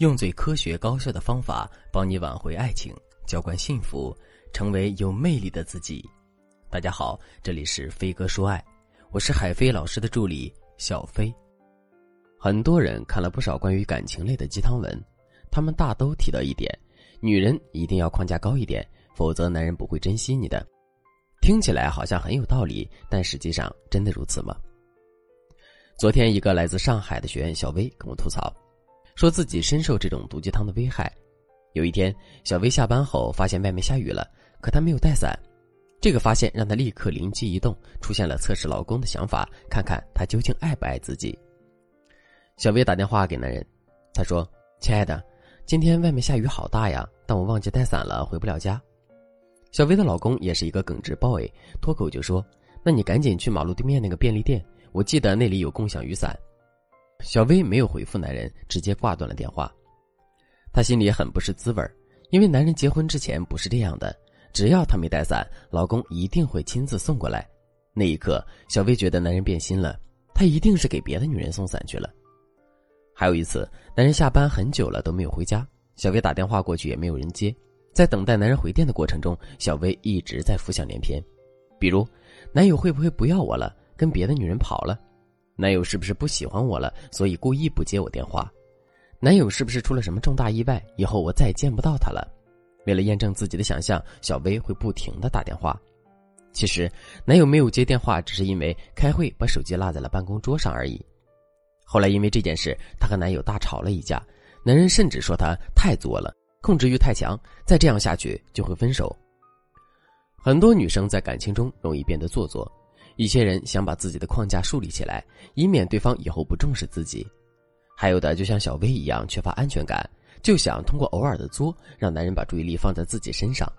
用最科学高效的方法帮你挽回爱情，浇灌幸福，成为有魅力的自己。大家好，这里是飞哥说爱，我是海飞老师的助理小飞。很多人看了不少关于感情类的鸡汤文，他们大都提到一点：女人一定要框架高一点，否则男人不会珍惜你的。听起来好像很有道理，但实际上真的如此吗？昨天，一个来自上海的学员小薇跟我吐槽。说自己深受这种毒鸡汤的危害。有一天，小薇下班后发现外面下雨了，可她没有带伞。这个发现让她立刻灵机一动，出现了测试老公的想法，看看他究竟爱不爱自己。小薇打电话给男人，她说：“亲爱的，今天外面下雨好大呀，但我忘记带伞了，回不了家。”小薇的老公也是一个耿直 boy，脱口就说：“那你赶紧去马路对面那个便利店，我记得那里有共享雨伞。”小薇没有回复男人，直接挂断了电话。她心里很不是滋味儿因为男人结婚之前不是这样的，只要他没带伞，老公一定会亲自送过来。那一刻，小薇觉得男人变心了，他一定是给别的女人送伞去了。还有一次，男人下班很久了都没有回家，小薇打电话过去也没有人接。在等待男人回电的过程中，小薇一直在浮想联翩，比如，男友会不会不要我了，跟别的女人跑了？男友是不是不喜欢我了，所以故意不接我电话？男友是不是出了什么重大意外，以后我再也见不到他了？为了验证自己的想象，小薇会不停的打电话。其实，男友没有接电话，只是因为开会把手机落在了办公桌上而已。后来因为这件事，她和男友大吵了一架，男人甚至说她太作了，控制欲太强，再这样下去就会分手。很多女生在感情中容易变得做作。一些人想把自己的框架树立起来，以免对方以后不重视自己；还有的就像小薇一样缺乏安全感，就想通过偶尔的作让男人把注意力放在自己身上。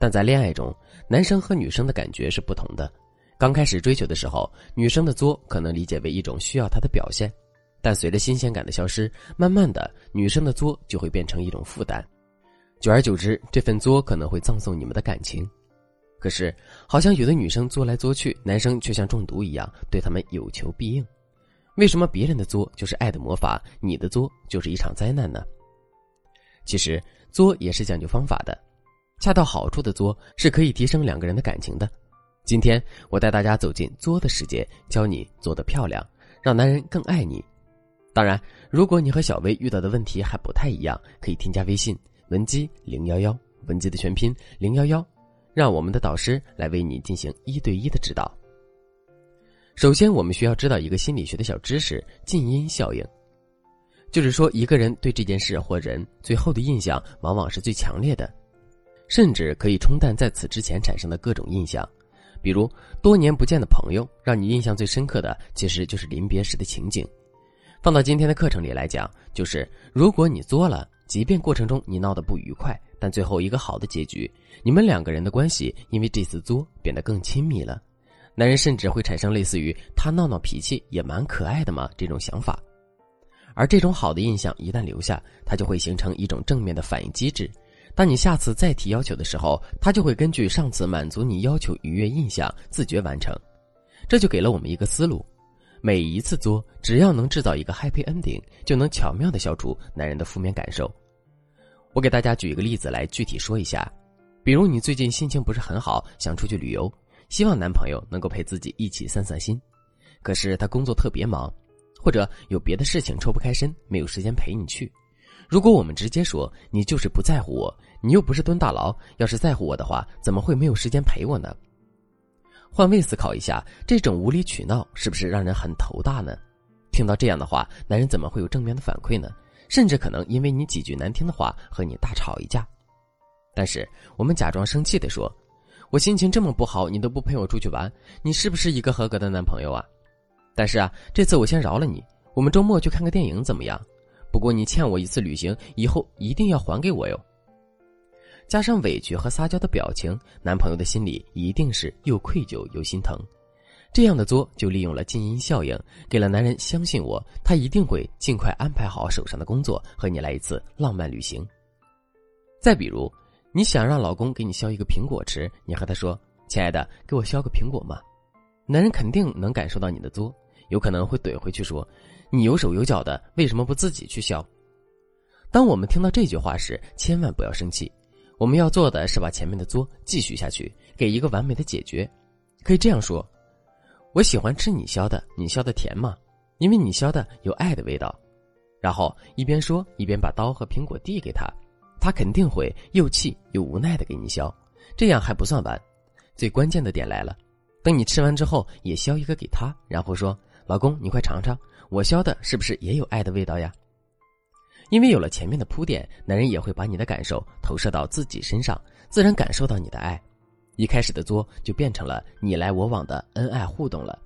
但在恋爱中，男生和女生的感觉是不同的。刚开始追求的时候，女生的作可能理解为一种需要他的表现，但随着新鲜感的消失，慢慢的，女生的作就会变成一种负担。久而久之，这份作可能会葬送你们的感情。可是，好像有的女生作来作去，男生却像中毒一样，对他们有求必应。为什么别人的作就是爱的魔法，你的作就是一场灾难呢？其实，作也是讲究方法的，恰到好处的作是可以提升两个人的感情的。今天，我带大家走进作的世界，教你做得漂亮，让男人更爱你。当然，如果你和小薇遇到的问题还不太一样，可以添加微信文姬零幺幺，文姬的全拼零幺幺。让我们的导师来为你进行一对一的指导。首先，我们需要知道一个心理学的小知识——近因效应，就是说，一个人对这件事或人最后的印象往往是最强烈的，甚至可以冲淡在此之前产生的各种印象。比如，多年不见的朋友，让你印象最深刻的其实就是临别时的情景。放到今天的课程里来讲，就是如果你作了，即便过程中你闹得不愉快。但最后一个好的结局，你们两个人的关系因为这次作变得更亲密了，男人甚至会产生类似于他闹闹脾气也蛮可爱的嘛这种想法，而这种好的印象一旦留下，他就会形成一种正面的反应机制，当你下次再提要求的时候，他就会根据上次满足你要求愉悦印象自觉完成，这就给了我们一个思路，每一次作只要能制造一个 happy ending，就能巧妙的消除男人的负面感受。我给大家举一个例子来具体说一下，比如你最近心情不是很好，想出去旅游，希望男朋友能够陪自己一起散散心，可是他工作特别忙，或者有别的事情抽不开身，没有时间陪你去。如果我们直接说你就是不在乎我，你又不是蹲大牢，要是在乎我的话，怎么会没有时间陪我呢？换位思考一下，这种无理取闹是不是让人很头大呢？听到这样的话，男人怎么会有正面的反馈呢？甚至可能因为你几句难听的话和你大吵一架，但是我们假装生气的说：“我心情这么不好，你都不陪我出去玩，你是不是一个合格的男朋友啊？”但是啊，这次我先饶了你，我们周末去看个电影怎么样？不过你欠我一次旅行，以后一定要还给我哟。加上委屈和撒娇的表情，男朋友的心里一定是又愧疚又心疼。这样的作就利用了静音效应，给了男人相信我，他一定会尽快安排好手上的工作，和你来一次浪漫旅行。再比如，你想让老公给你削一个苹果吃，你和他说：“亲爱的，给我削个苹果嘛。”男人肯定能感受到你的作，有可能会怼回去说：“你有手有脚的，为什么不自己去削？”当我们听到这句话时，千万不要生气。我们要做的是把前面的作继续下去，给一个完美的解决。可以这样说：我喜欢吃你削的，你削的甜吗？因为你削的有爱的味道。然后一边说一边把刀和苹果递给他，他肯定会又气又无奈的给你削。这样还不算完，最关键的点来了。等你吃完之后，也削一个给他，然后说：“老公，你快尝尝，我削的是不是也有爱的味道呀？”因为有了前面的铺垫，男人也会把你的感受投射到自己身上，自然感受到你的爱。一开始的作就变成了你来我往的恩爱互动了。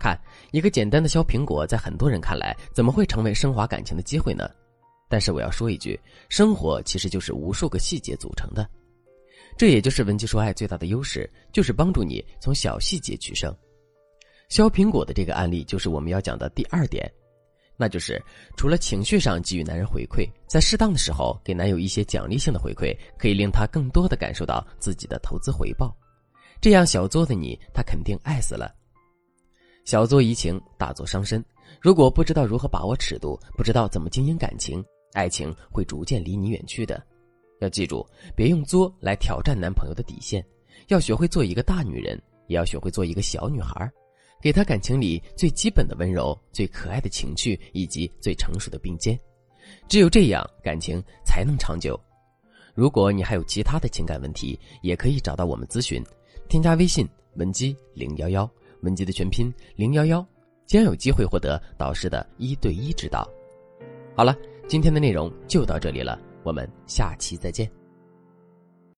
看，一个简单的削苹果，在很多人看来，怎么会成为升华感情的机会呢？但是我要说一句，生活其实就是无数个细节组成的。这也就是文姬说爱最大的优势，就是帮助你从小细节取胜。削苹果的这个案例就是我们要讲的第二点，那就是除了情绪上给予男人回馈，在适当的时候给男友一些奖励性的回馈，可以令他更多的感受到自己的投资回报。这样小作的你，他肯定爱死了。小作怡情，大作伤身。如果不知道如何把握尺度，不知道怎么经营感情，爱情会逐渐离你远去的。要记住，别用作来挑战男朋友的底线，要学会做一个大女人，也要学会做一个小女孩，给他感情里最基本的温柔、最可爱的情趣以及最成熟的并肩。只有这样，感情才能长久。如果你还有其他的情感问题，也可以找到我们咨询，添加微信文姬零幺幺，文姬的全拼零幺幺，将有机会获得导师的一对一指导。好了，今天的内容就到这里了。我们下期再见。